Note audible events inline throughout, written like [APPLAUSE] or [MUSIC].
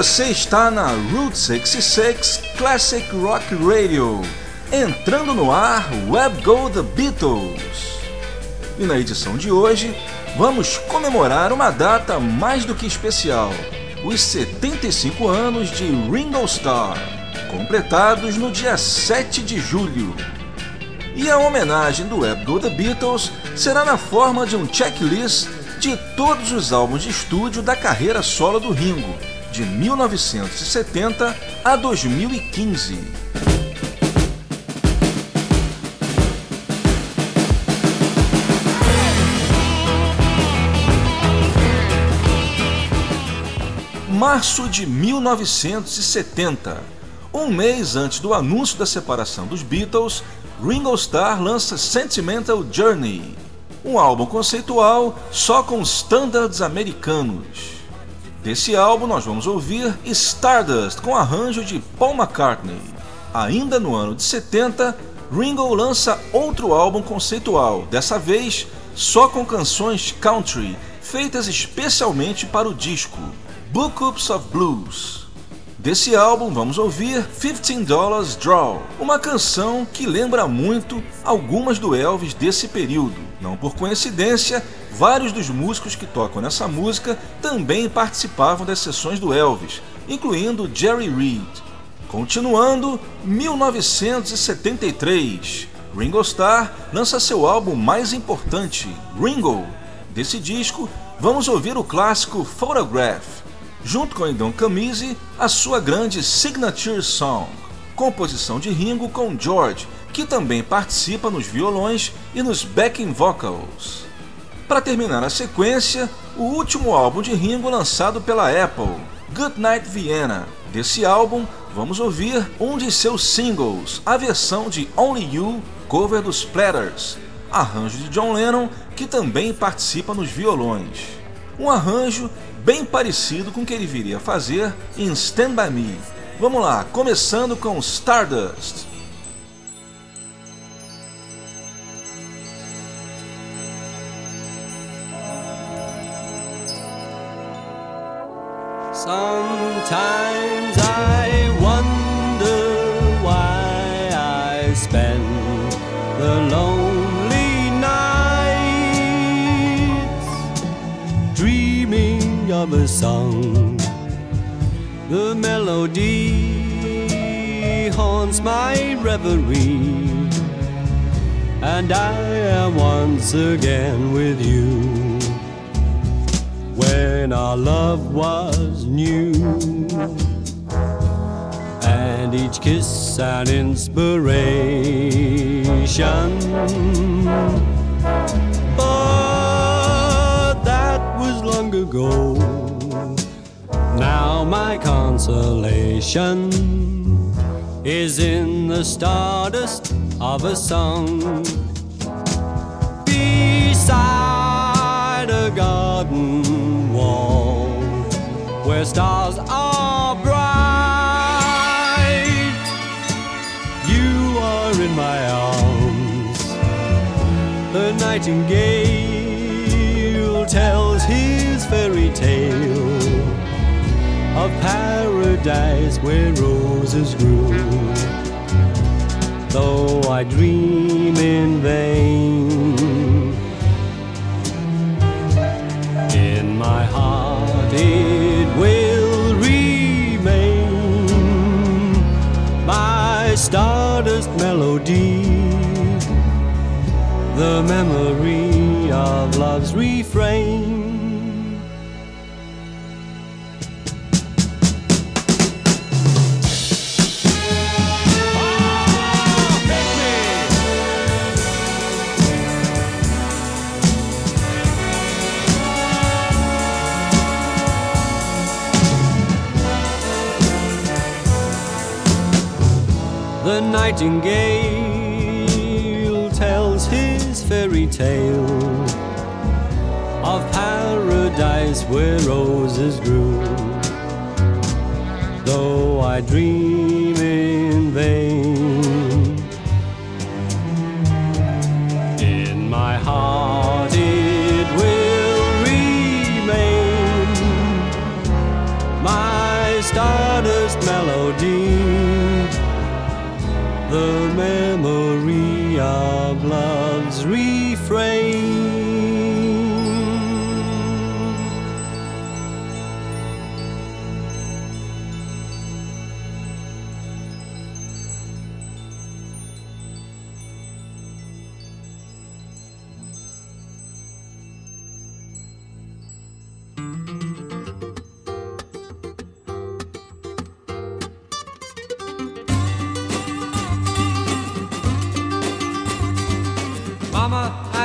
Você está na Route 66 Classic Rock Radio, entrando no ar Web Go The Beatles. E na edição de hoje, vamos comemorar uma data mais do que especial: os 75 anos de Ringo Starr, completados no dia 7 de julho. E a homenagem do Web Go The Beatles será na forma de um checklist de todos os álbuns de estúdio da carreira solo do Ringo, de 1970 a 2015. Março de 1970. Um mês antes do anúncio da separação dos Beatles, Ringo Starr lança Sentimental Journey, um álbum conceitual só com standards americanos. Desse álbum nós vamos ouvir Stardust com arranjo de Paul McCartney. Ainda no ano de 70, Ringo lança outro álbum conceitual, dessa vez só com canções country, feitas especialmente para o disco, Bookups of Blues. Desse álbum vamos ouvir 15 Dollars Draw, uma canção que lembra muito algumas do Elvis desse período. Não por coincidência, vários dos músicos que tocam nessa música também participavam das sessões do Elvis, incluindo Jerry Reed. Continuando, 1973, Ringo Starr lança seu álbum mais importante, Ringo. Desse disco, vamos ouvir o clássico Photograph junto com Endon Camise, a sua grande Signature Song, composição de Ringo com George, que também participa nos violões e nos backing vocals. Para terminar a sequência, o último álbum de Ringo lançado pela Apple, Good Night Vienna. Desse álbum, vamos ouvir um de seus singles, a versão de Only You, cover dos Platters, arranjo de John Lennon, que também participa nos violões. Um arranjo bem parecido com o que ele viria a fazer em Stand By Me. Vamos lá, começando com Stardust. The melody haunts my reverie, and I am once again with you when our love was new. And each kiss an inspiration. But that was long ago. Consolation is in the stardust of a song. Beside a garden wall where stars are bright. You are in my arms. The nightingale tells paradise where roses grew. Though I dream in vain. In my heart it will remain my stardust melody, the memory of love's refrain. Nightingale tells his fairy tale of paradise where roses grew. Though I dream in vain,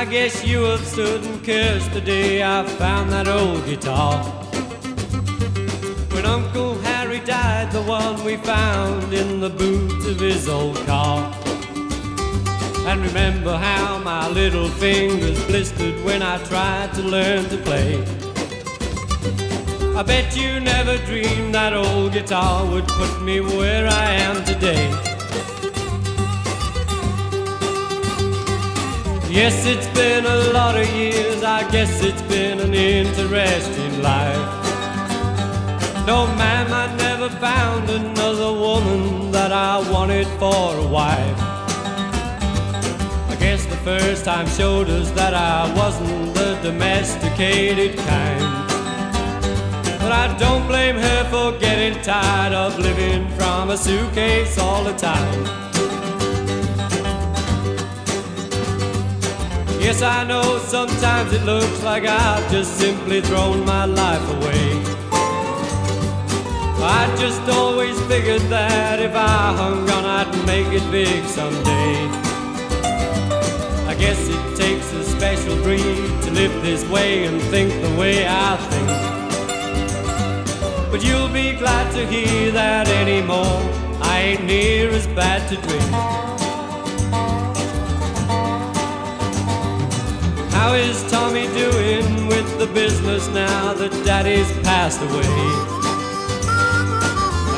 I guess you have stood and cursed the day I found that old guitar. When Uncle Harry died, the one we found in the boot of his old car. And remember how my little fingers blistered when I tried to learn to play. I bet you never dreamed that old guitar would put me where I am today. Yes, it's been a lot of years. I guess it's been an interesting life. No, ma'am, I never found another woman that I wanted for a wife. I guess the first time showed us that I wasn't the domesticated kind. But I don't blame her for getting tired of living from a suitcase all the time. Yes, I know sometimes it looks like I've just simply thrown my life away. I just always figured that if I hung on, I'd make it big someday. I guess it takes a special breed to live this way and think the way I think. But you'll be glad to hear that anymore. I ain't near as bad to drink. How is Tommy doing with the business now that Daddy's passed away?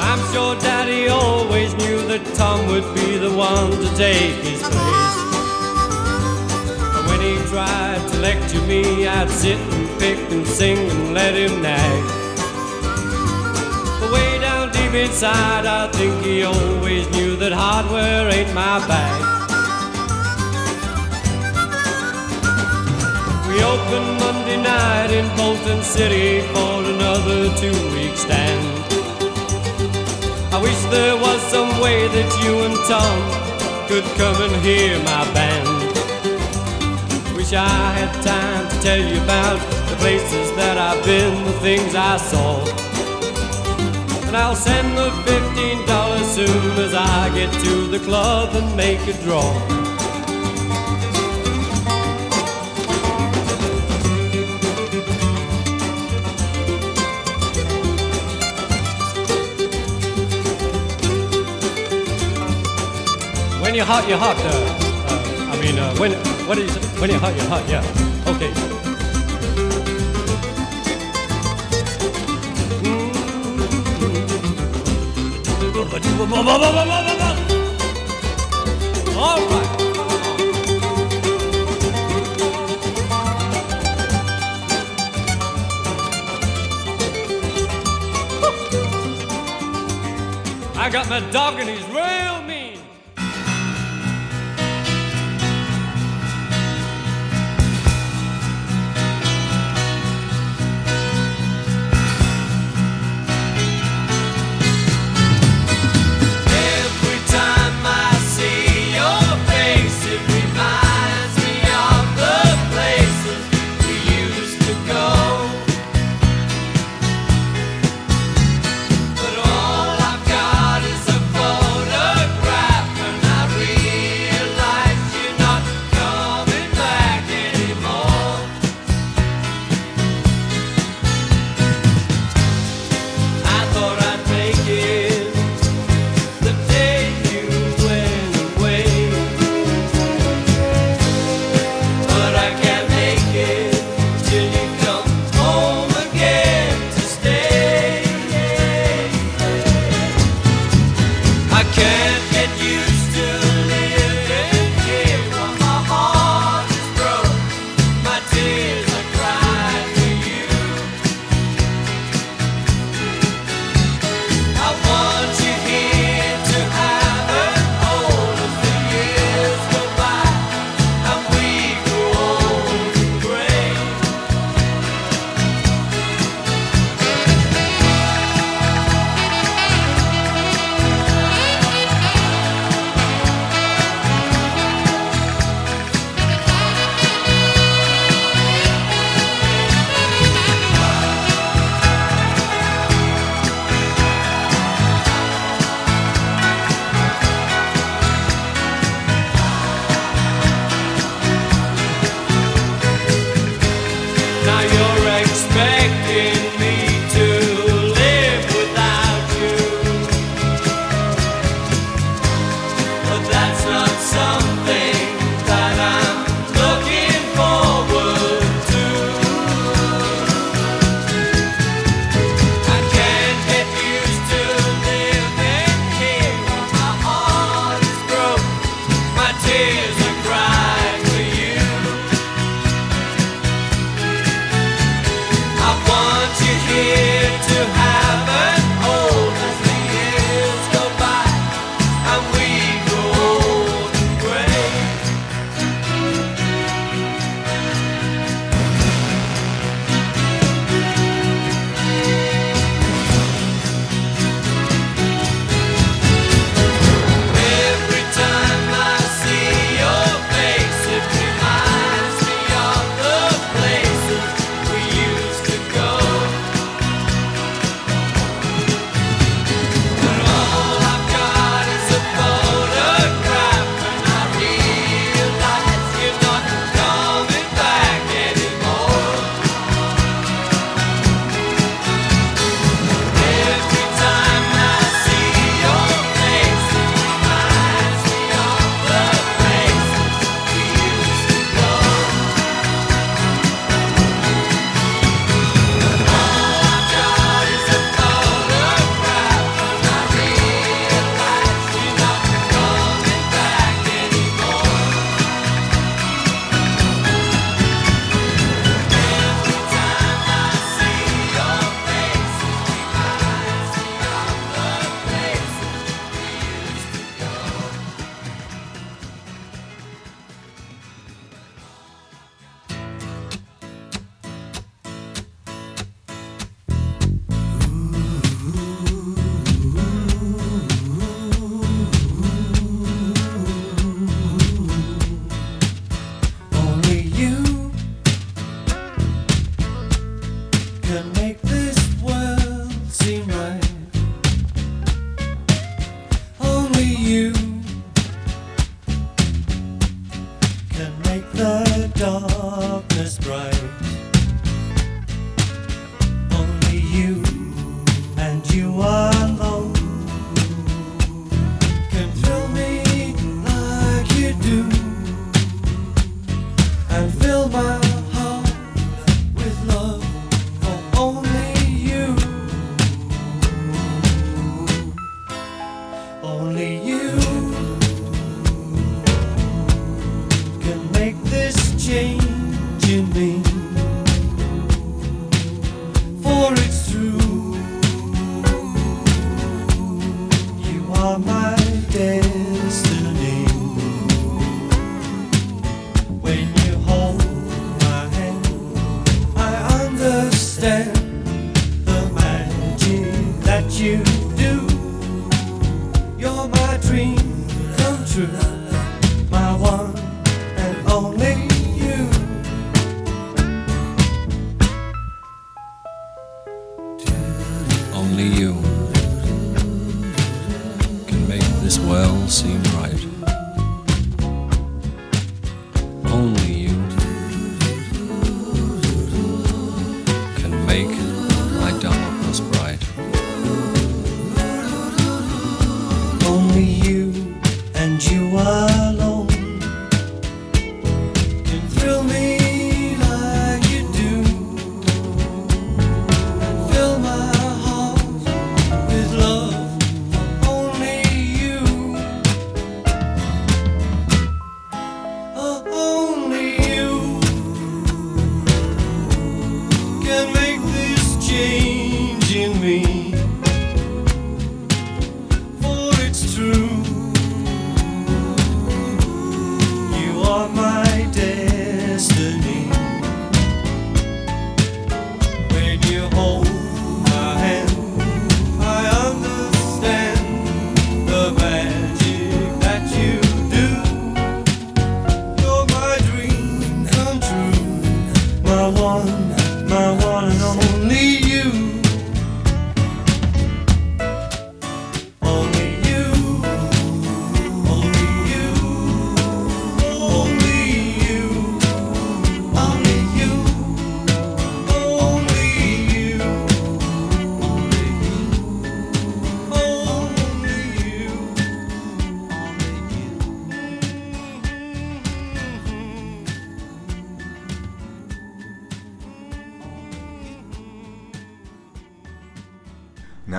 I'm sure Daddy always knew that Tom would be the one to take his place. But when he tried to lecture me, I'd sit and pick and sing and let him nag. But way down deep inside, I think he always knew that hardware ain't my bag. We open Monday night in Bolton City for another two-week stand. I wish there was some way that you and Tom could come and hear my band. Wish I had time to tell you about the places that I've been, the things I saw. And I'll send the $15 soon as I get to the club and make a draw. You're hot, you're hot. Uh, uh, I mean, uh, when what is it? When you're hot, you're hot. Yeah. Okay. All right. I got my dog and he's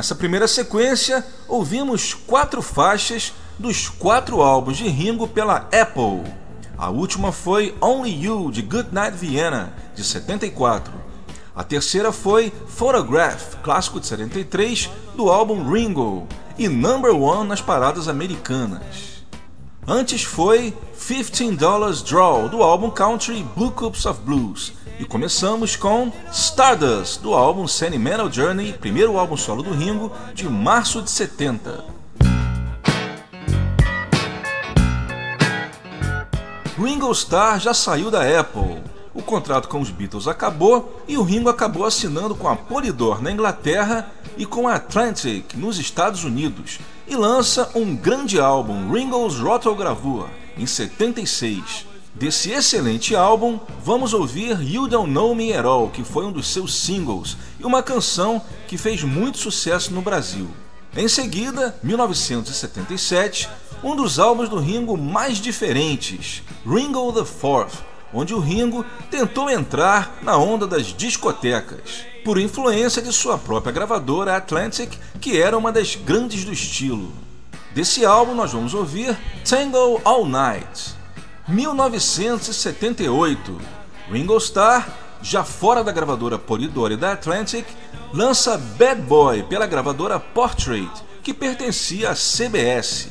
Nessa primeira sequência, ouvimos quatro faixas dos quatro álbuns de Ringo pela Apple. A última foi Only You, de Goodnight Vienna, de 74. A terceira foi Photograph, clássico de 73, do álbum Ringo, e number one nas paradas americanas. Antes foi 15 Dollars Draw, do álbum Country Blue Cups of Blues, e começamos com Stardust, do álbum Sentimental Journey, primeiro álbum solo do Ringo, de março de 70. Ringo Starr já saiu da Apple. O contrato com os Beatles acabou e o Ringo acabou assinando com a Polydor na Inglaterra e com a Atlantic nos Estados Unidos e lança um grande álbum, Ringo's Rotogravure, em 76. Desse excelente álbum, vamos ouvir You Don't Know Me At All, que foi um dos seus singles e uma canção que fez muito sucesso no Brasil. Em seguida, 1977, um dos álbuns do Ringo mais diferentes, Ringo the Fourth, onde o Ringo tentou entrar na onda das discotecas, por influência de sua própria gravadora Atlantic, que era uma das grandes do estilo. Desse álbum nós vamos ouvir Tango All Night. 1978, Ringo Starr, já fora da gravadora Polydor e da Atlantic, lança Bad Boy pela gravadora Portrait, que pertencia à CBS.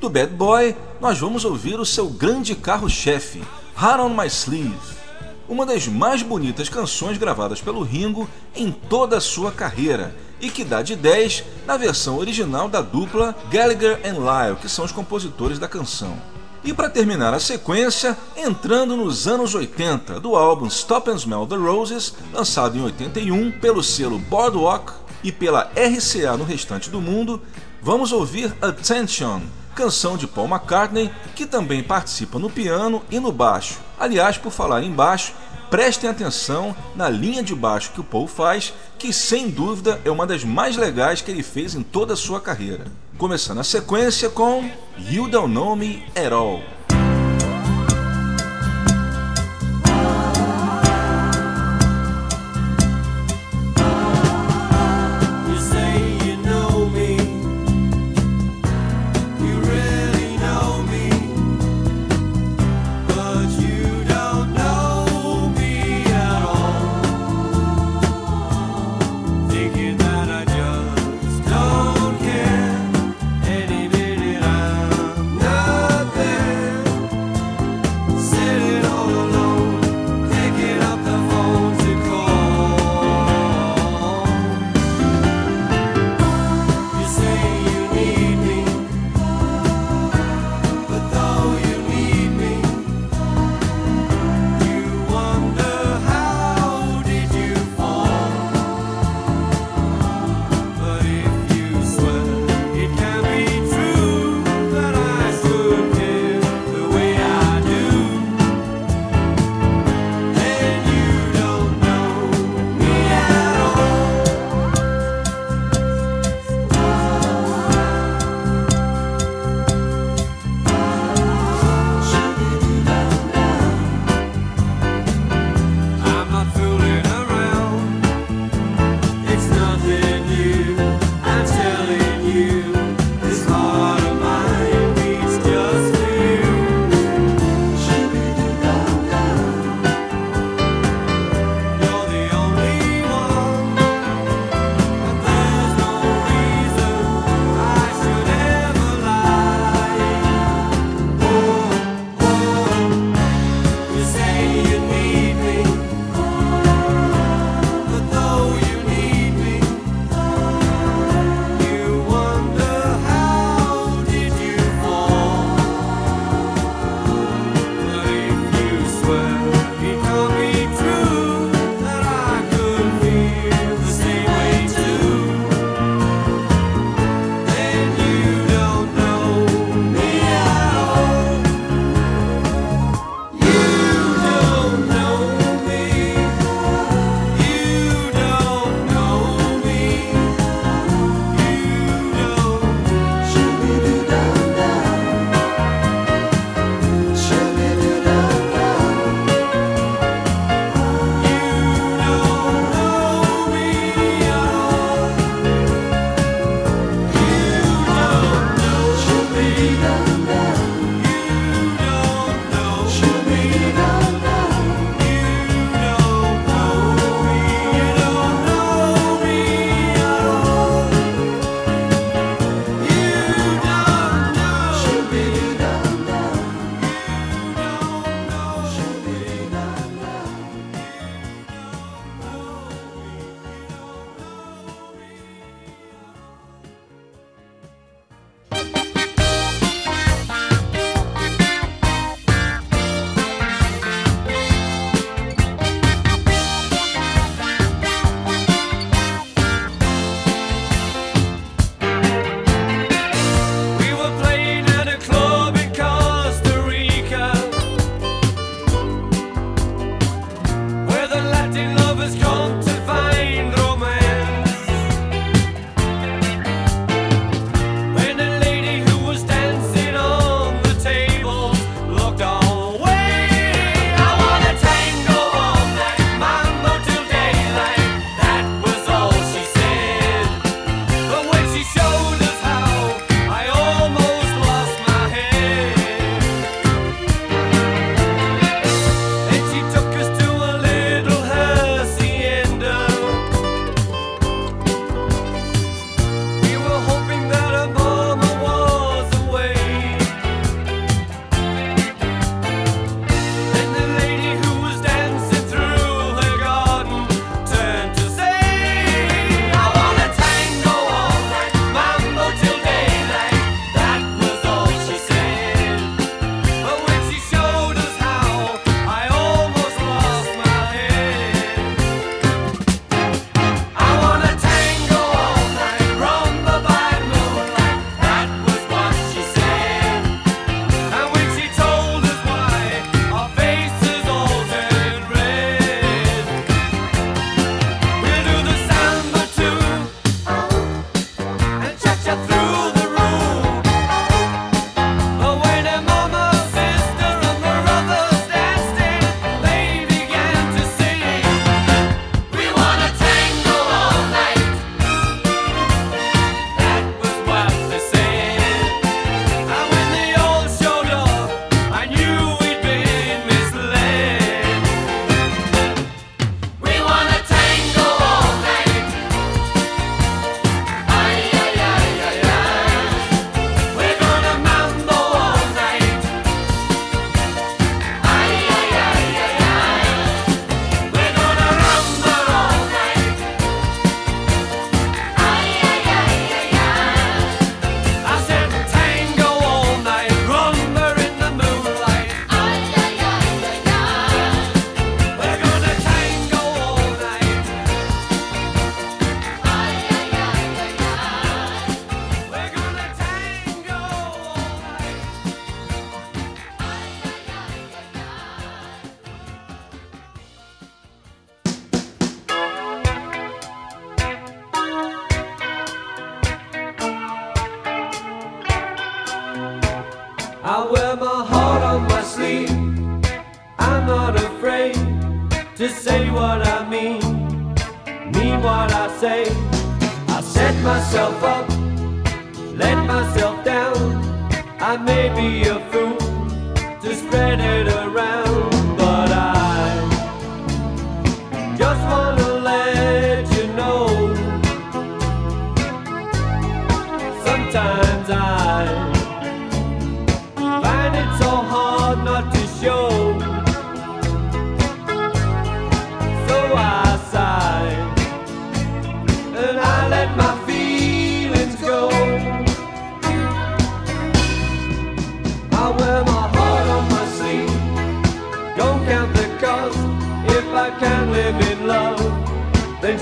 Do Bad Boy, nós vamos ouvir o seu grande carro-chefe, Heart on My Sleeve, uma das mais bonitas canções gravadas pelo Ringo em toda a sua carreira e que dá de 10 na versão original da dupla Gallagher and Lyle, que são os compositores da canção. E para terminar a sequência, entrando nos anos 80 do álbum Stop and Smell the Roses, lançado em 81 pelo selo Boardwalk e pela RCA no restante do mundo, vamos ouvir Attention, canção de Paul McCartney, que também participa no piano e no baixo. Aliás, por falar em baixo, prestem atenção na linha de baixo que o Paul faz, que sem dúvida é uma das mais legais que ele fez em toda a sua carreira começando a sequência com You Don't Know Me At All.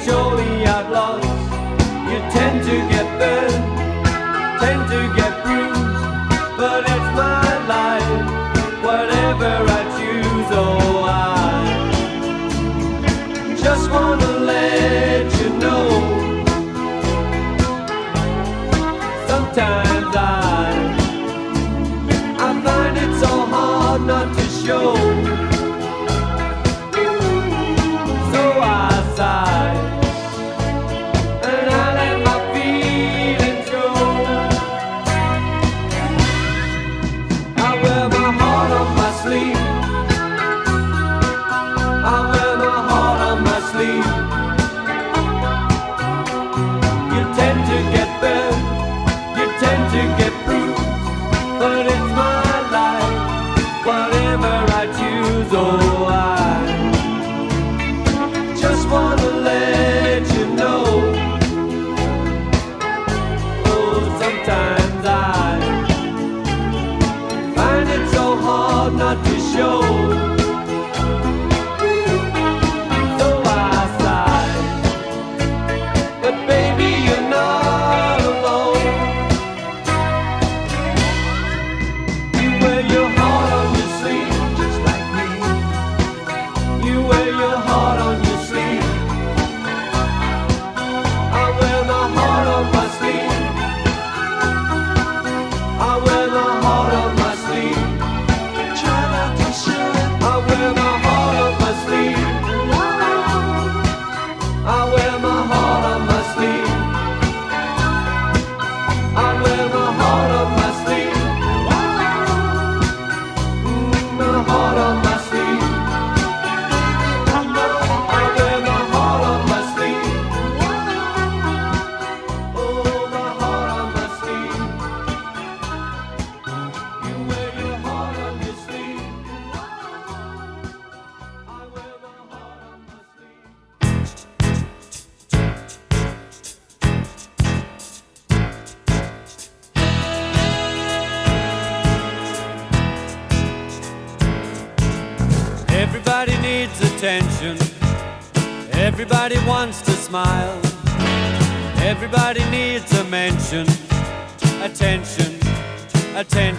秀丽呀 wants to smile. Everybody needs a mention, attention, attention.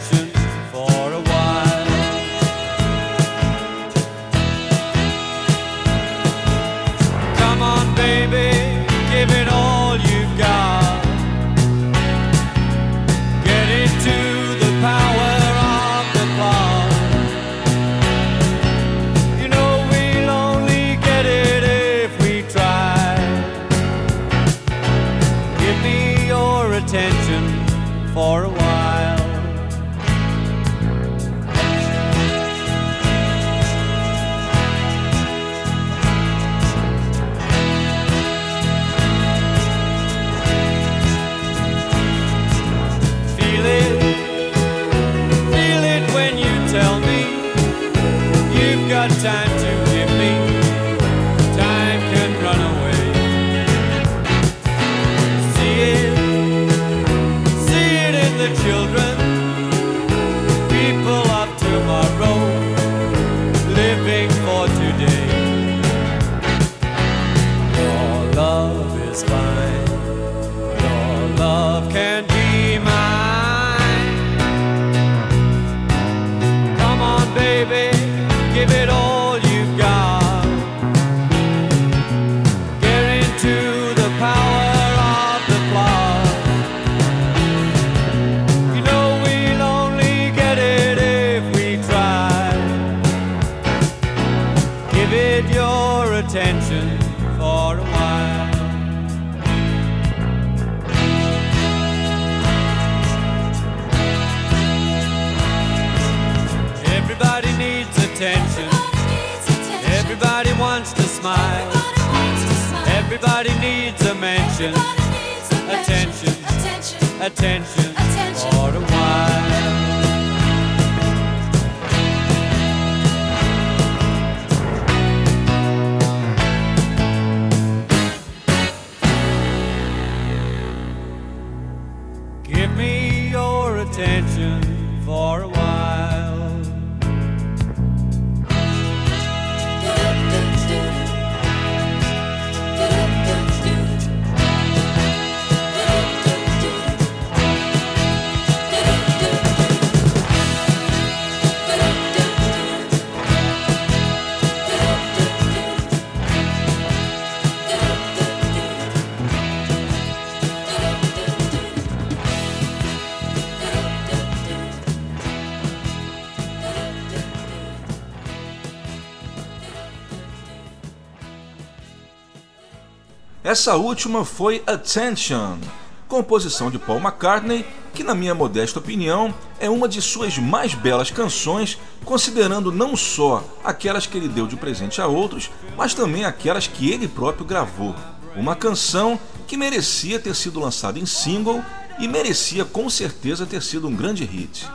Essa última foi Attention, composição de Paul McCartney, que, na minha modesta opinião, é uma de suas mais belas canções, considerando não só aquelas que ele deu de presente a outros, mas também aquelas que ele próprio gravou. Uma canção que merecia ter sido lançada em single e merecia com certeza ter sido um grande hit.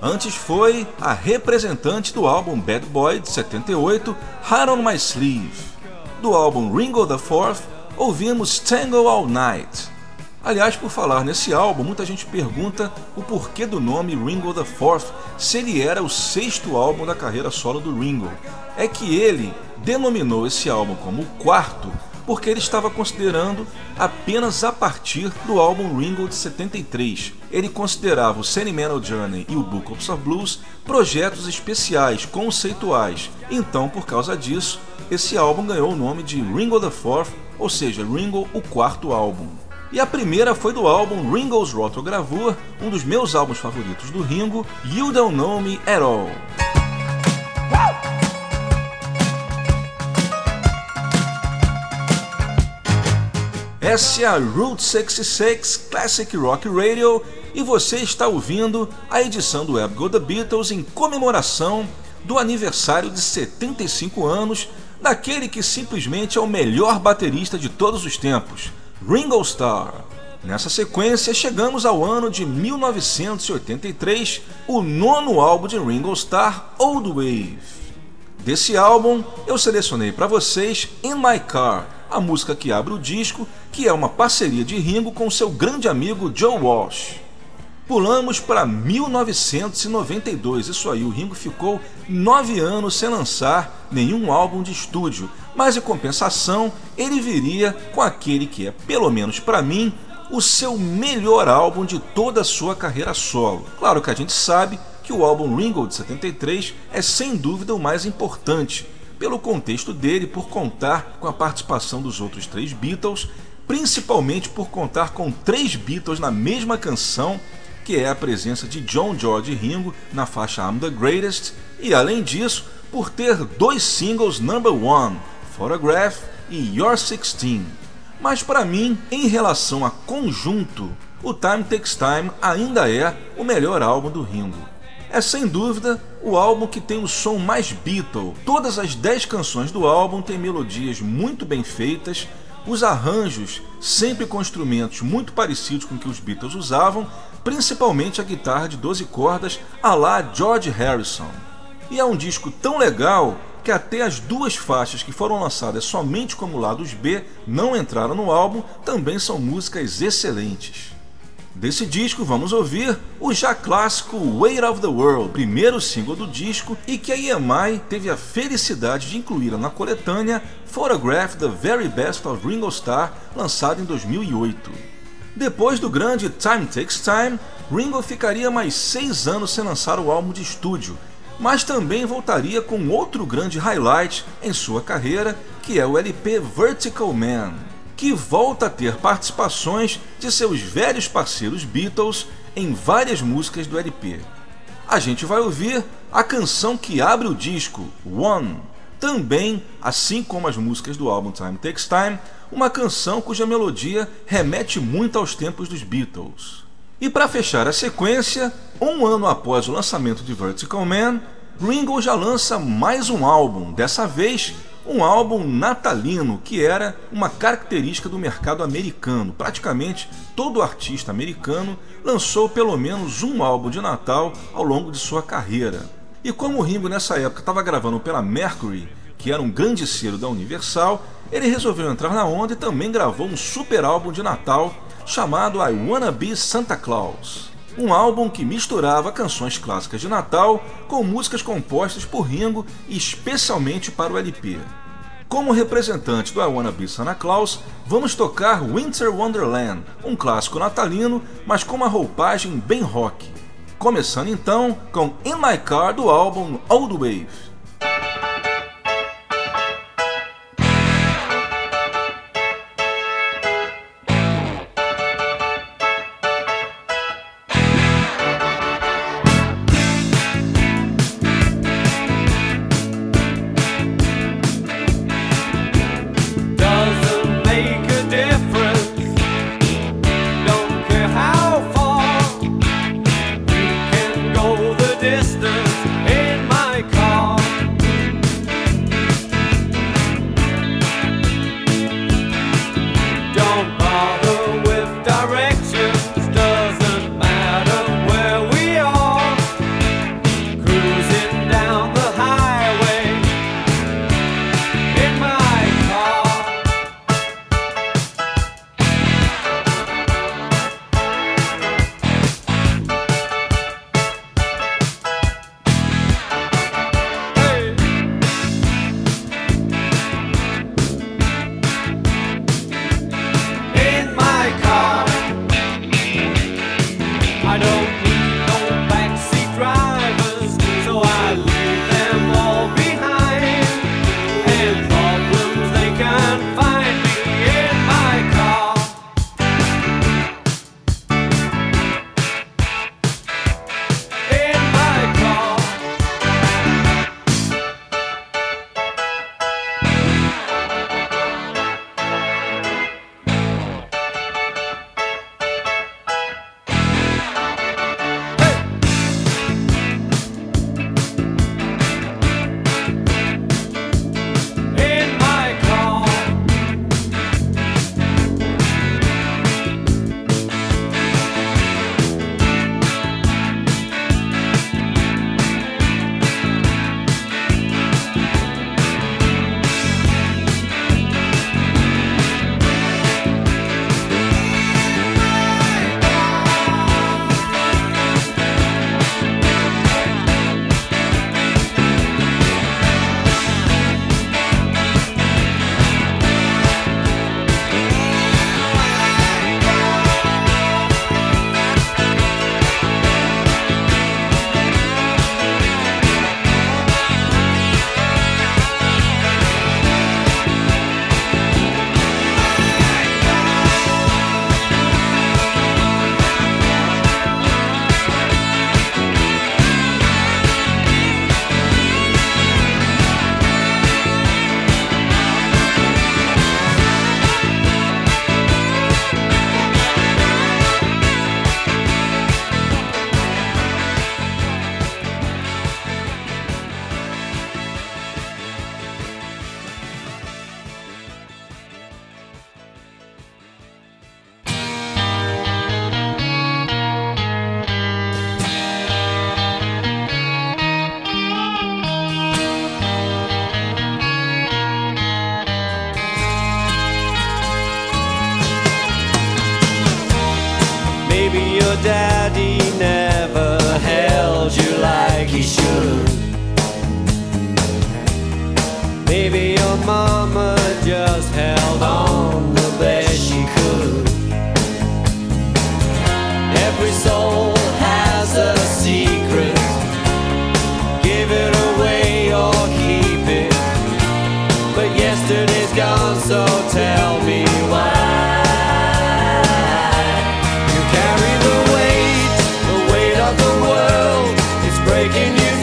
Antes foi a representante do álbum Bad Boy de 78, Heart on My Sleeve. Do álbum Ringo the Fourth, ouvimos Tango All Night. Aliás, por falar nesse álbum, muita gente pergunta o porquê do nome Ringo the Fourth, se ele era o sexto álbum da carreira solo do Ringo. É que ele denominou esse álbum como o quarto porque ele estava considerando apenas a partir do álbum Ringo de 73. Ele considerava o Sentimental Journey e o Book of Blues projetos especiais, conceituais. Então, por causa disso, esse álbum ganhou o nome de Ringo the Fourth, ou seja, Ringo o quarto álbum. E a primeira foi do álbum Ringo's Rotogravure, um dos meus álbuns favoritos do Ringo, You Don't Know Me At All. Essa é a Route 66 Classic Rock Radio e você está ouvindo a edição do Web Go The Beatles em comemoração do aniversário de 75 anos daquele que simplesmente é o melhor baterista de todos os tempos, Ringo Starr. Nessa sequência, chegamos ao ano de 1983, o nono álbum de Ringo Starr, Old Wave. Desse álbum, eu selecionei para vocês In My Car, a música que abre o disco, que é uma parceria de Ringo com seu grande amigo Joe Walsh. Pulamos para 1992, isso aí, o Ringo ficou nove anos sem lançar nenhum álbum de estúdio, mas em compensação ele viria com aquele que é, pelo menos para mim, o seu melhor álbum de toda a sua carreira solo. Claro que a gente sabe que o álbum Ringo de 73 é sem dúvida o mais importante, pelo contexto dele, por contar com a participação dos outros três Beatles, principalmente por contar com três Beatles na mesma canção que é a presença de John George Ringo na faixa I'm the Greatest, e além disso, por ter dois singles number one, Photograph e Your 16. Mas para mim, em relação a conjunto, o Time Takes Time ainda é o melhor álbum do Ringo. É sem dúvida o álbum que tem o som mais Beatle. Todas as 10 canções do álbum têm melodias muito bem feitas, os arranjos sempre com instrumentos muito parecidos com que os Beatles usavam, principalmente a guitarra de 12 cordas a la George Harrison. E é um disco tão legal que até as duas faixas que foram lançadas somente como lados B não entraram no álbum, também são músicas excelentes. Desse disco vamos ouvir o já clássico Weight of the World, primeiro single do disco e que a EMI teve a felicidade de incluir na coletânea Photograph the Very Best of Ringo Starr, lançado em 2008. Depois do grande Time Takes Time, Ringo ficaria mais seis anos sem lançar o álbum de estúdio, mas também voltaria com outro grande highlight em sua carreira, que é o LP Vertical Man que volta a ter participações de seus velhos parceiros Beatles em várias músicas do LP. A gente vai ouvir a canção que abre o disco, One, também, assim como as músicas do álbum Time Takes Time, uma canção cuja melodia remete muito aos tempos dos Beatles. E para fechar a sequência, um ano após o lançamento de Vertical Man, Ringo já lança mais um álbum, dessa vez um álbum natalino, que era uma característica do mercado americano. Praticamente todo artista americano lançou pelo menos um álbum de Natal ao longo de sua carreira. E como o Ringo nessa época estava gravando pela Mercury, que era um grande selo da Universal, ele resolveu entrar na onda e também gravou um super álbum de Natal chamado I Wanna Be Santa Claus. Um álbum que misturava canções clássicas de Natal com músicas compostas por Ringo especialmente para o LP. Como representante do I Wanna Be Santa Claus, vamos tocar Winter Wonderland, um clássico natalino, mas com uma roupagem bem rock. Começando então com In My Car do álbum Old Wave.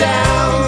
down.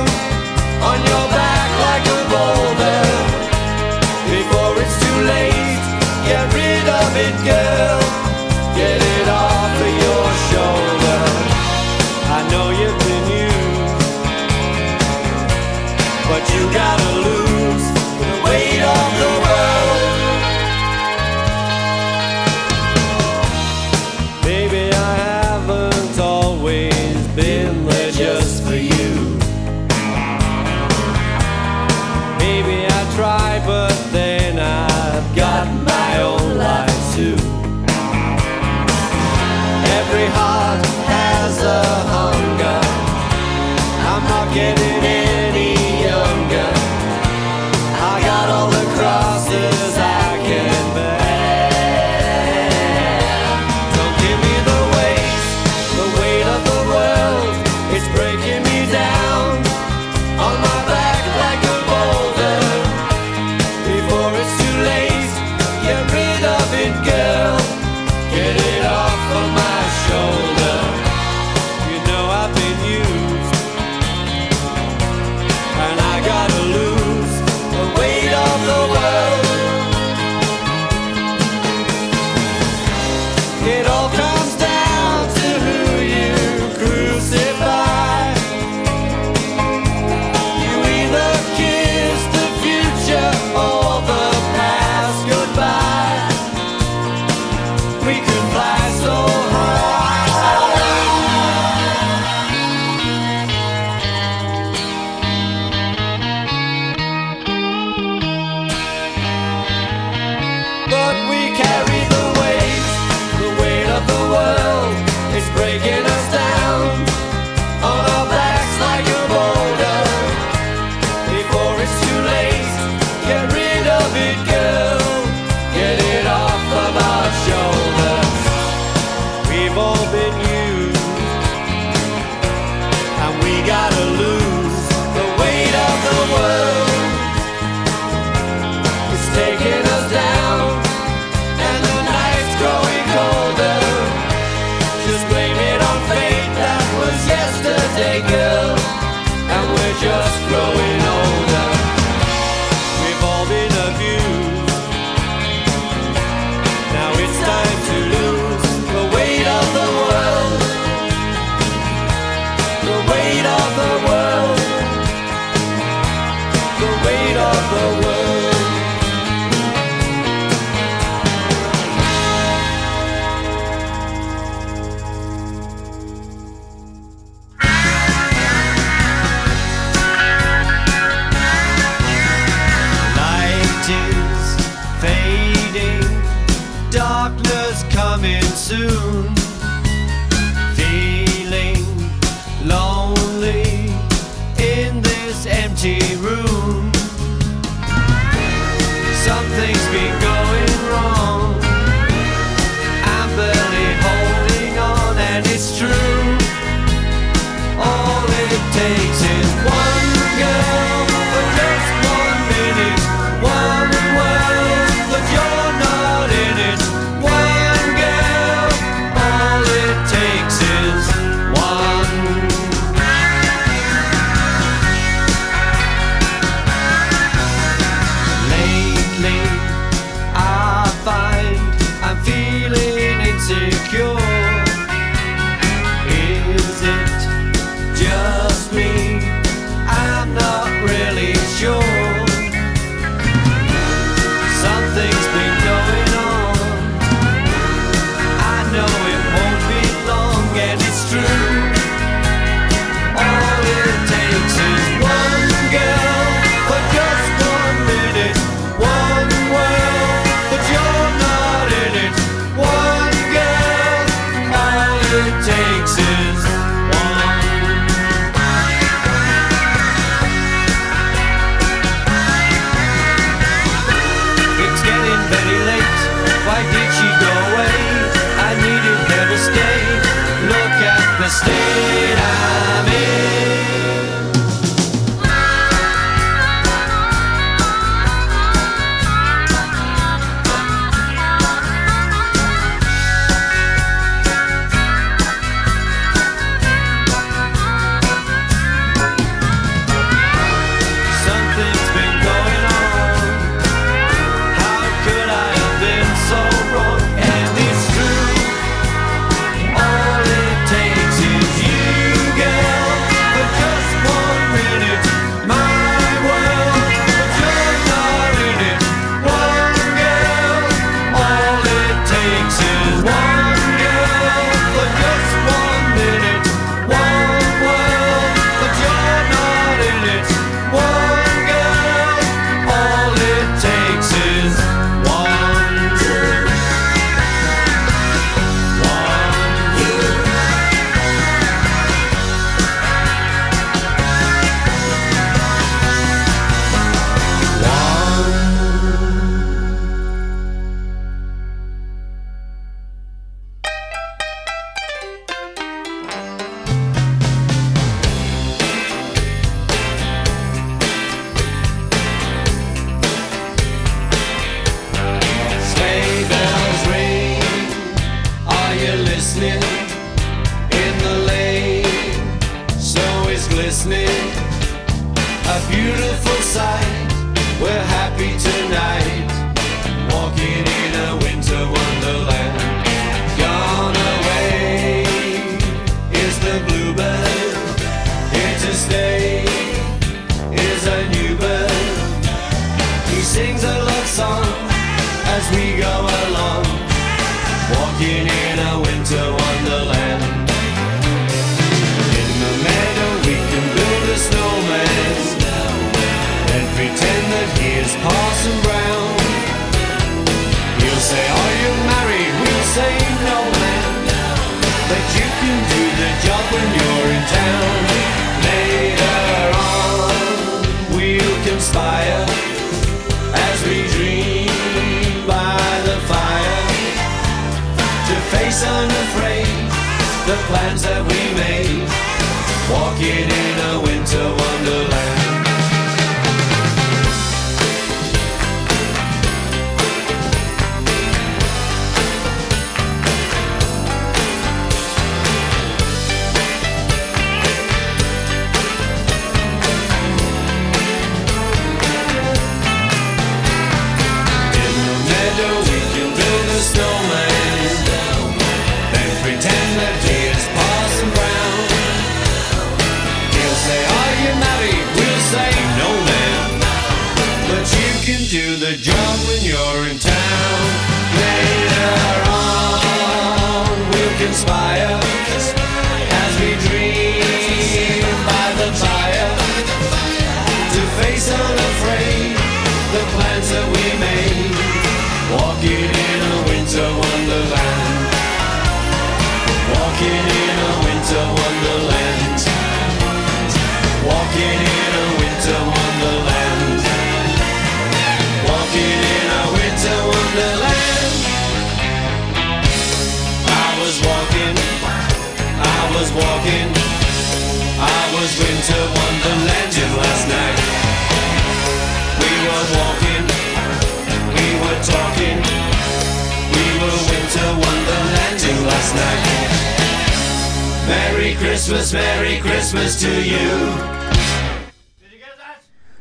Merry Christmas, Merry Christmas to you.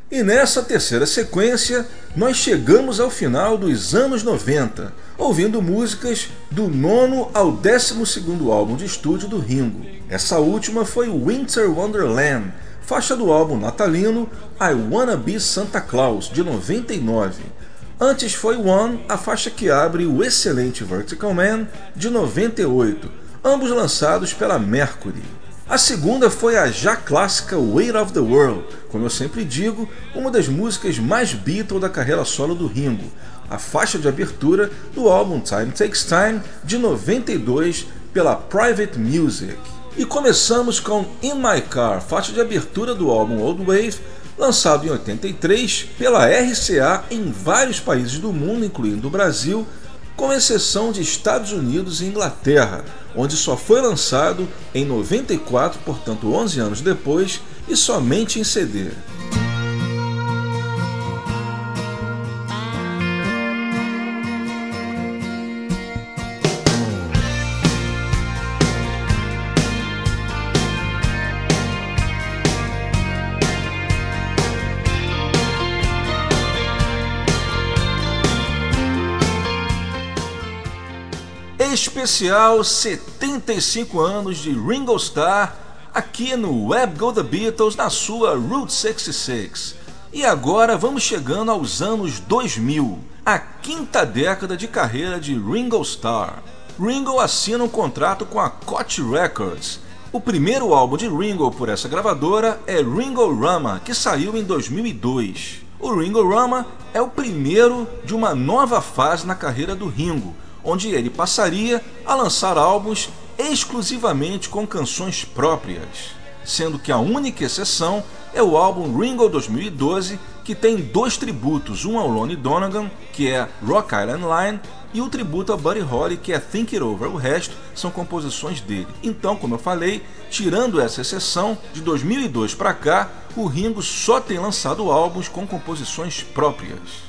E nessa terceira sequência, nós chegamos ao final dos anos 90, ouvindo músicas do nono ao décimo segundo álbum de estúdio do Ringo. Essa última foi Winter Wonderland, faixa do álbum natalino I Wanna Be Santa Claus, de 99. Antes foi One, a faixa que abre o excelente Vertical Man, de 98, ambos lançados pela Mercury. A segunda foi a já clássica Weight of the World, como eu sempre digo, uma das músicas mais Beatle da carreira solo do Ringo, a faixa de abertura do álbum Time Takes Time de 92 pela Private Music. E começamos com In My Car, faixa de abertura do álbum Old Wave, lançado em 83 pela RCA em vários países do mundo, incluindo o Brasil, com exceção de Estados Unidos e Inglaterra, onde só foi lançado em 94, portanto 11 anos depois, e somente em CD. Especial 75 anos de Ringo Starr aqui no Web Go The Beatles na sua Route 66. E agora vamos chegando aos anos 2000, a quinta década de carreira de Ringo Starr. Ringo assina um contrato com a Koch Records. O primeiro álbum de Ringo por essa gravadora é Ringo Rama, que saiu em 2002. O Ringo Rama é o primeiro de uma nova fase na carreira do Ringo, onde ele passaria a lançar álbuns exclusivamente com canções próprias, sendo que a única exceção é o álbum Ringo 2012, que tem dois tributos, um ao Lonnie Donegan, que é Rock Island Line, e o tributo a Buddy Holly, que é Think It Over. O resto são composições dele. Então, como eu falei, tirando essa exceção, de 2002 para cá, o Ringo só tem lançado álbuns com composições próprias.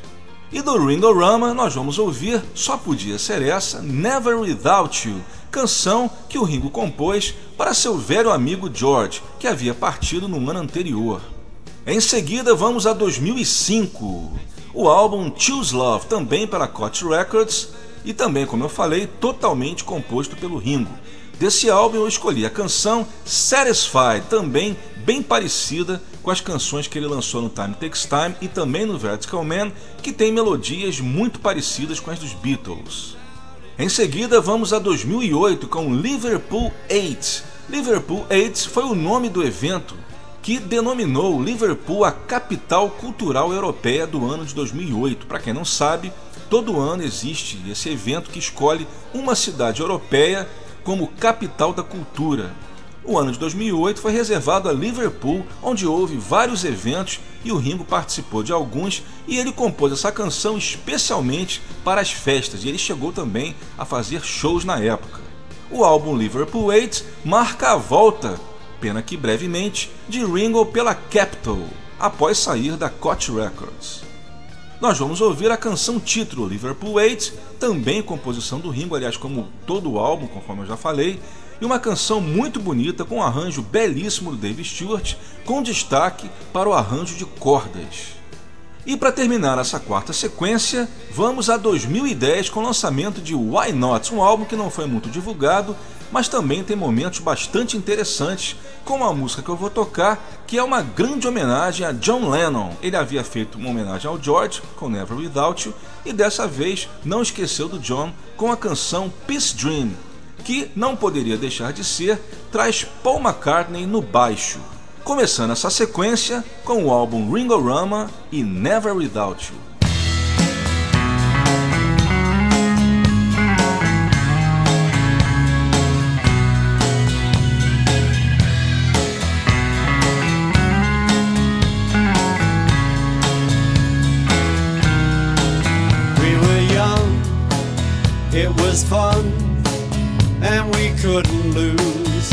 E do Ringo Rama nós vamos ouvir Só Podia Ser Essa, Never Without You, canção que o Ringo compôs para seu velho amigo George, que havia partido no ano anterior. Em seguida vamos a 2005, o álbum Choose Love, também pela Koch Records, e também, como eu falei, totalmente composto pelo Ringo. Desse álbum eu escolhi a canção Satisfied, também bem parecida com as canções que ele lançou no Time Takes Time e também no Vertical Man, que tem melodias muito parecidas com as dos Beatles. Em seguida, vamos a 2008 com Liverpool 8. Liverpool 8 foi o nome do evento que denominou Liverpool a capital cultural europeia do ano de 2008. Para quem não sabe, todo ano existe esse evento que escolhe uma cidade europeia como capital da cultura. O ano de 2008 foi reservado a Liverpool, onde houve vários eventos e o Ringo participou de alguns e ele compôs essa canção especialmente para as festas e ele chegou também a fazer shows na época. o álbum Liverpool 8 marca a volta, pena que brevemente, de Ringo pela Capitol, após sair da Koch Records. Nós vamos ouvir a canção título Liverpool 8, também composição do Ringo, aliás, como todo o álbum, conforme eu já falei, e uma canção muito bonita com um arranjo belíssimo do Dave Stewart, com destaque para o arranjo de cordas. E para terminar essa quarta sequência, vamos a 2010 com o lançamento de Why Not, um álbum que não foi muito divulgado, mas também tem momentos bastante interessantes, como a música que eu vou tocar, que é uma grande homenagem a John Lennon. Ele havia feito uma homenagem ao George com Never Without You e dessa vez não esqueceu do John com a canção Peace Dream, que não poderia deixar de ser, traz Paul McCartney no baixo começando essa sequência com o álbum Ringorama e Never Without You. it was fun, and we couldn't lose.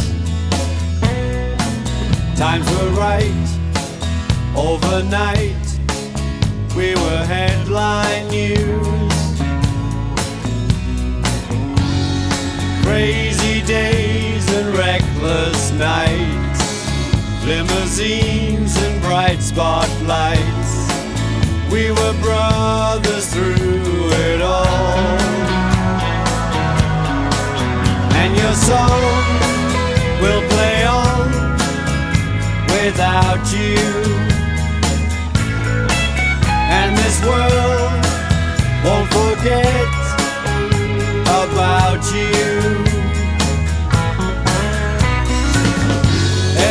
Times were right overnight. We were headline news. Crazy days and reckless nights. Limousines and bright spotlights. We were brothers through it all. Your song will play on without you. And this world won't forget about you.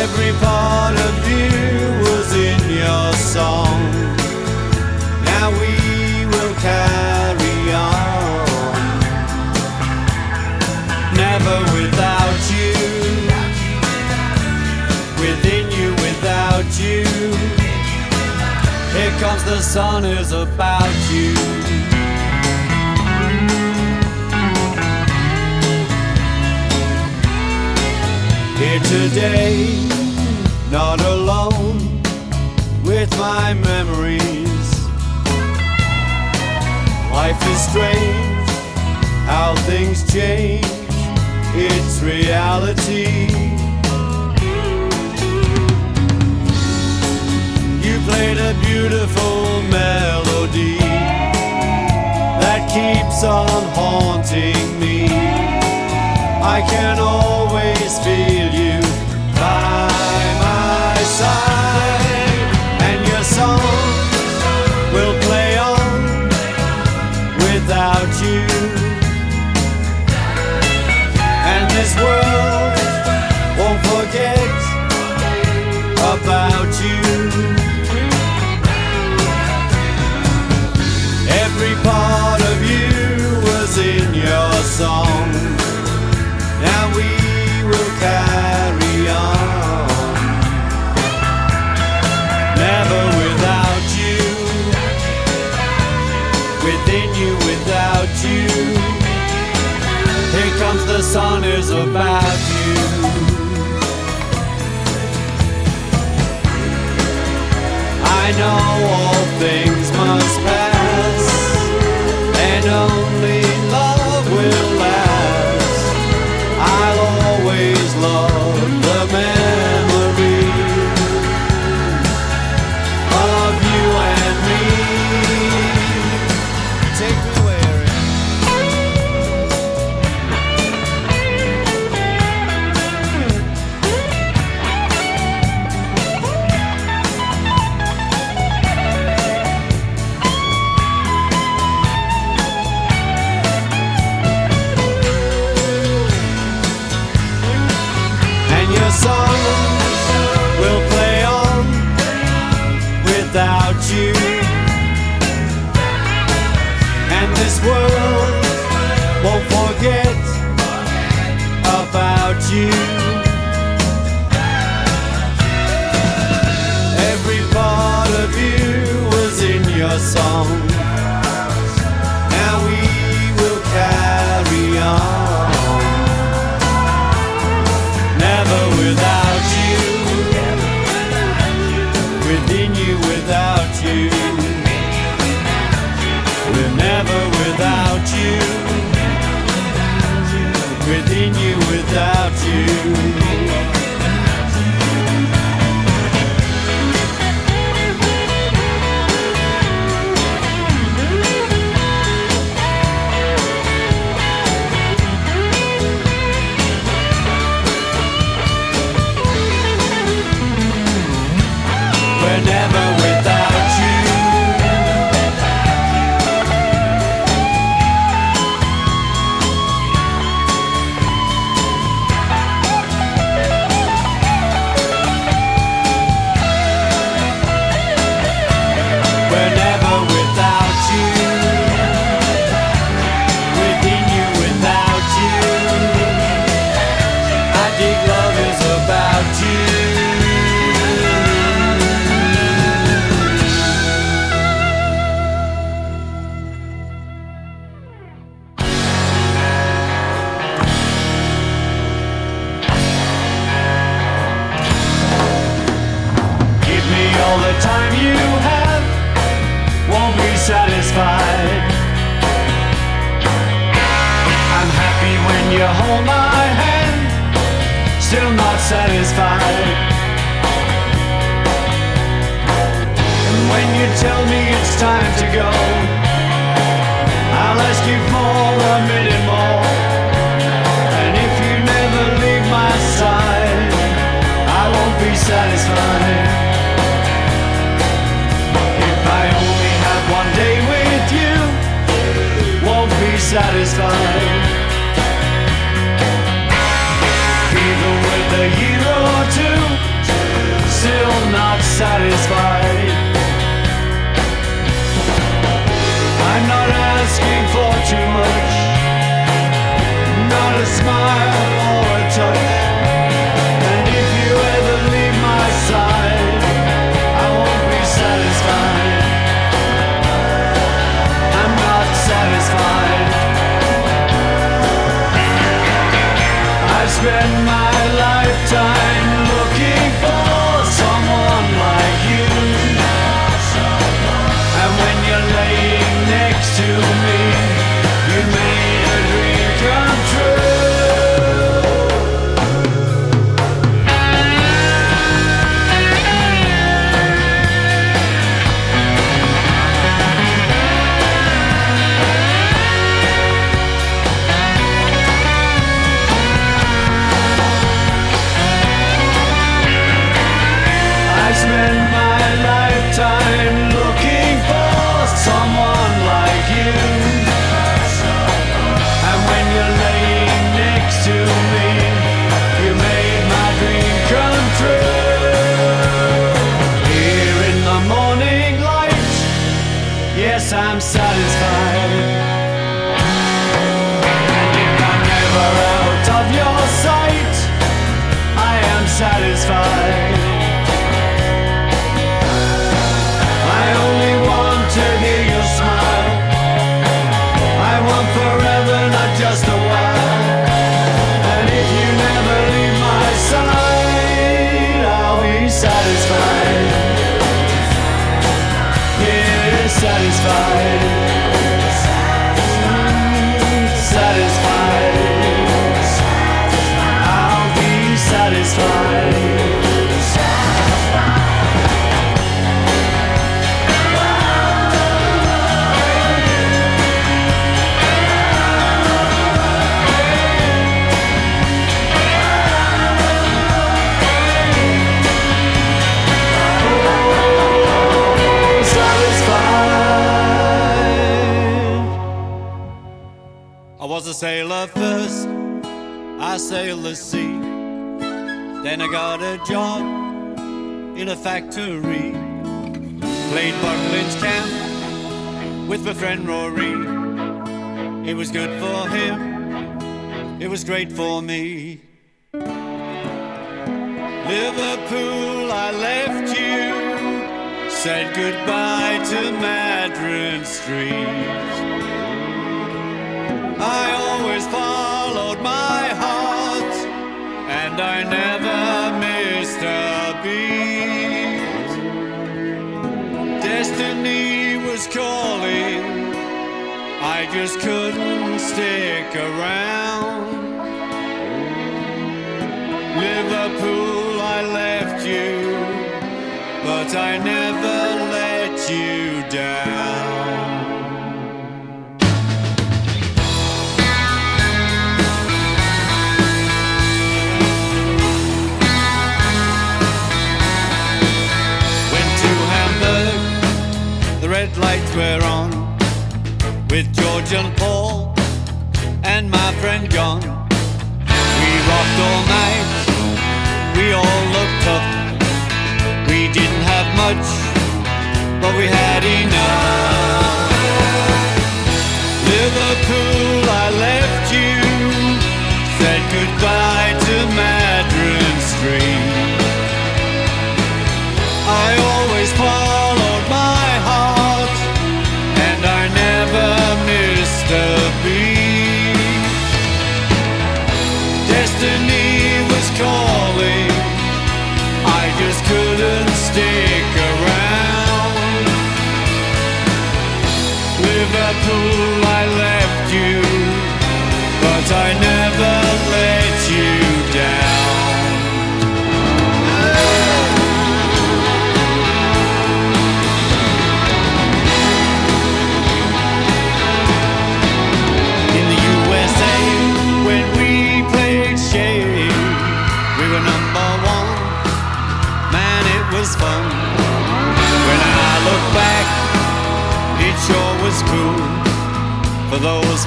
Every part of you was in your song. Now we sun is about you. Here today, not alone with my memories. Life is strange, how things change, it's reality. Played a beautiful melody that keeps on haunting me. I can always feel you by my side, and your song about you. I know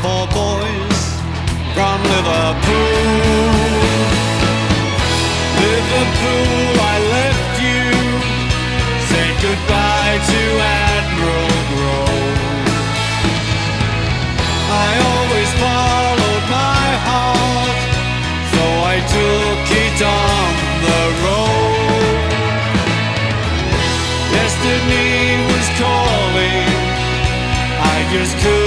for boys from Liverpool. Liverpool, I left you. Say goodbye to Admiral Grove. I always followed my heart, so I took it on the road. Destiny was calling, I just couldn't.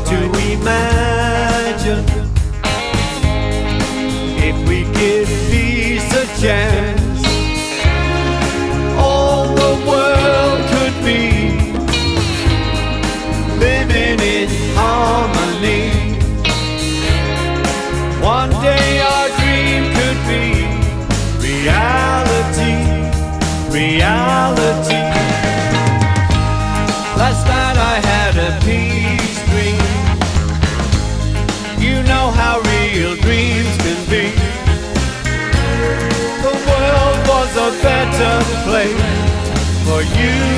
Try to imagine if we give peace a chance, you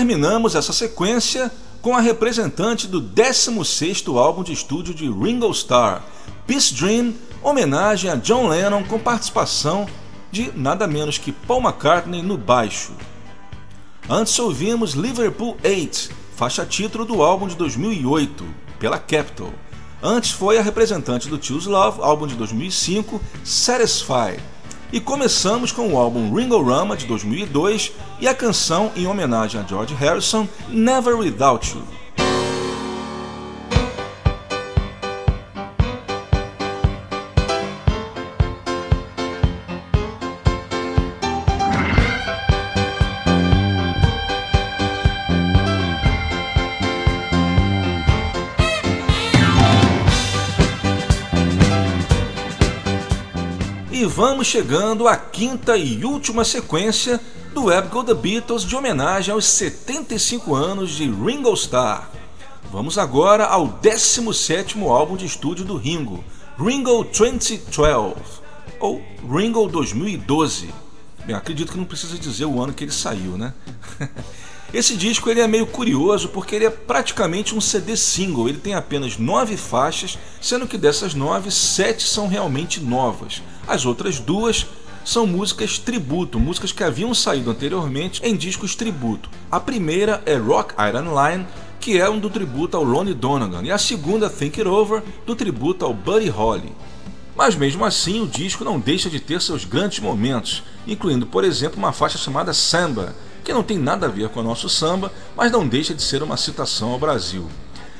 terminamos essa sequência com a representante do 16º álbum de estúdio de Ringo Starr, Peace Dream, homenagem a John Lennon com participação de nada menos que Paul McCartney no baixo. Antes ouvimos Liverpool 8, faixa título do álbum de 2008, pela Capitol. Antes foi a representante do Choose Love, álbum de 2005, Satisfy. E começamos com o álbum Ringo Rama de 2002 e a canção em homenagem a George Harrison, Never Without You. Vamos chegando à quinta e última sequência do Web The Beatles de homenagem aos 75 anos de Ringo Starr. Vamos agora ao 17º álbum de estúdio do Ringo, Ringo 2012, ou Ringo 2012. Bem, acredito que não precisa dizer o ano que ele saiu, né? [LAUGHS] Esse disco ele é meio curioso porque ele é praticamente um CD single. Ele tem apenas nove faixas, sendo que dessas nove, sete são realmente novas. As outras duas são músicas tributo, músicas que haviam saído anteriormente em discos tributo. A primeira é Rock Iron Line, que é um do tributo ao Ronnie Donegan, e a segunda, Think It Over, do tributo ao Buddy Holly. Mas mesmo assim, o disco não deixa de ter seus grandes momentos, incluindo, por exemplo, uma faixa chamada Samba, que não tem nada a ver com o nosso samba, mas não deixa de ser uma citação ao Brasil.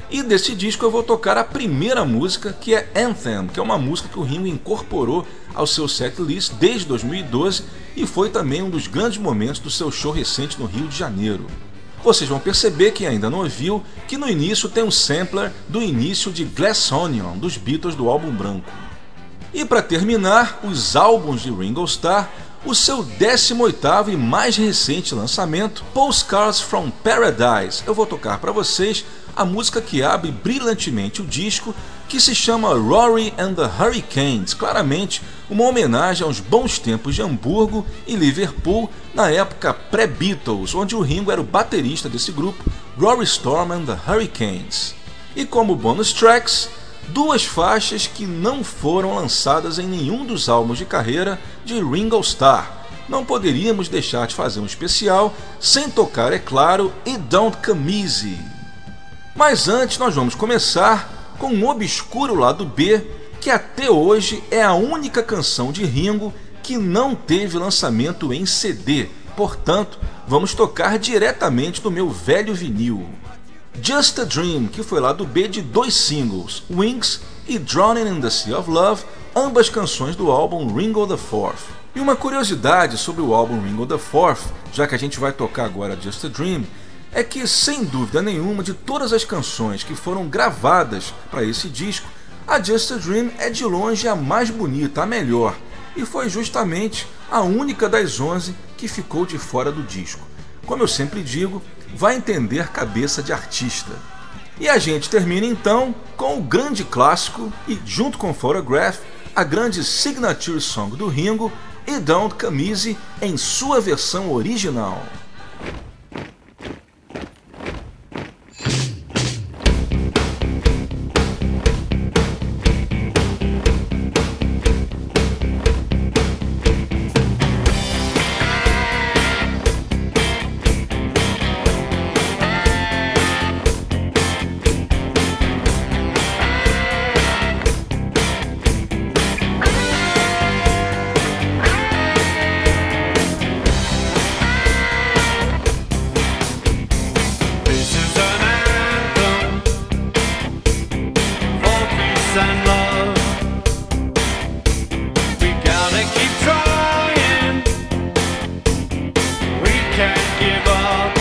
E desse disco eu vou tocar a primeira música, que é Anthem, que é uma música que o Ringo incorporou ao seu setlist desde 2012 e foi também um dos grandes momentos do seu show recente no Rio de Janeiro. Vocês vão perceber, quem ainda não ouviu, que no início tem um sampler do início de Glass Onion, dos Beatles do álbum branco. E para terminar, os álbuns de Ringo Starr o seu 18º e mais recente lançamento, Postcards from Paradise. Eu vou tocar para vocês a música que abre brilhantemente o disco, que se chama Rory and the Hurricanes, claramente uma homenagem aos bons tempos de Hamburgo e Liverpool na época pré-Beatles, onde o Ringo era o baterista desse grupo, Rory Storm and the Hurricanes. E como bonus tracks, duas faixas que não foram lançadas em nenhum dos álbuns de carreira de Ringo Starr. Não poderíamos deixar de fazer um especial sem tocar, é claro, It Don't Easy. Mas antes nós vamos começar com um obscuro lado B que até hoje é a única canção de Ringo que não teve lançamento em CD. Portanto, vamos tocar diretamente do meu velho vinil. Just a Dream, que foi lá do B de dois singles, Wings e Drowning in the Sea of Love, ambas canções do álbum Ringo the Fourth. E uma curiosidade sobre o álbum Ringo the Fourth, já que a gente vai tocar agora Just a Dream, é que, sem dúvida nenhuma, de todas as canções que foram gravadas para esse disco, a Just a Dream é de longe a mais bonita, a melhor, e foi justamente a única das 11 que ficou de fora do disco. Como eu sempre digo, vai entender cabeça de artista. E a gente termina então com o grande clássico e, junto com Photograph, a grande signature song do Ringo, e Don't Easy em sua versão original. give up.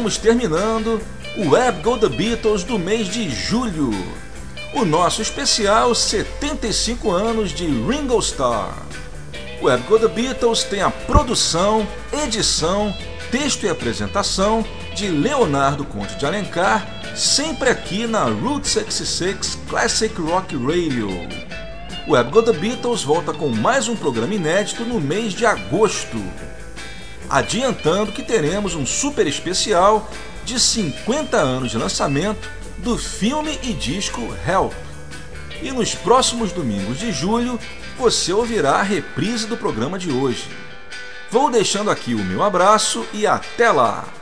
Vamos terminando o Web Go The Beatles do mês de julho. O nosso especial 75 anos de Ringo Starr. O Web Go The Beatles tem a produção, edição, texto e apresentação de Leonardo Conte de Alencar, sempre aqui na Route 66 Classic Rock Radio. O Web Go The Beatles volta com mais um programa inédito no mês de agosto adiantando que teremos um super especial de 50 anos de lançamento do filme e disco Help. E nos próximos domingos de julho você ouvirá a reprise do programa de hoje. Vou deixando aqui o meu abraço e até lá!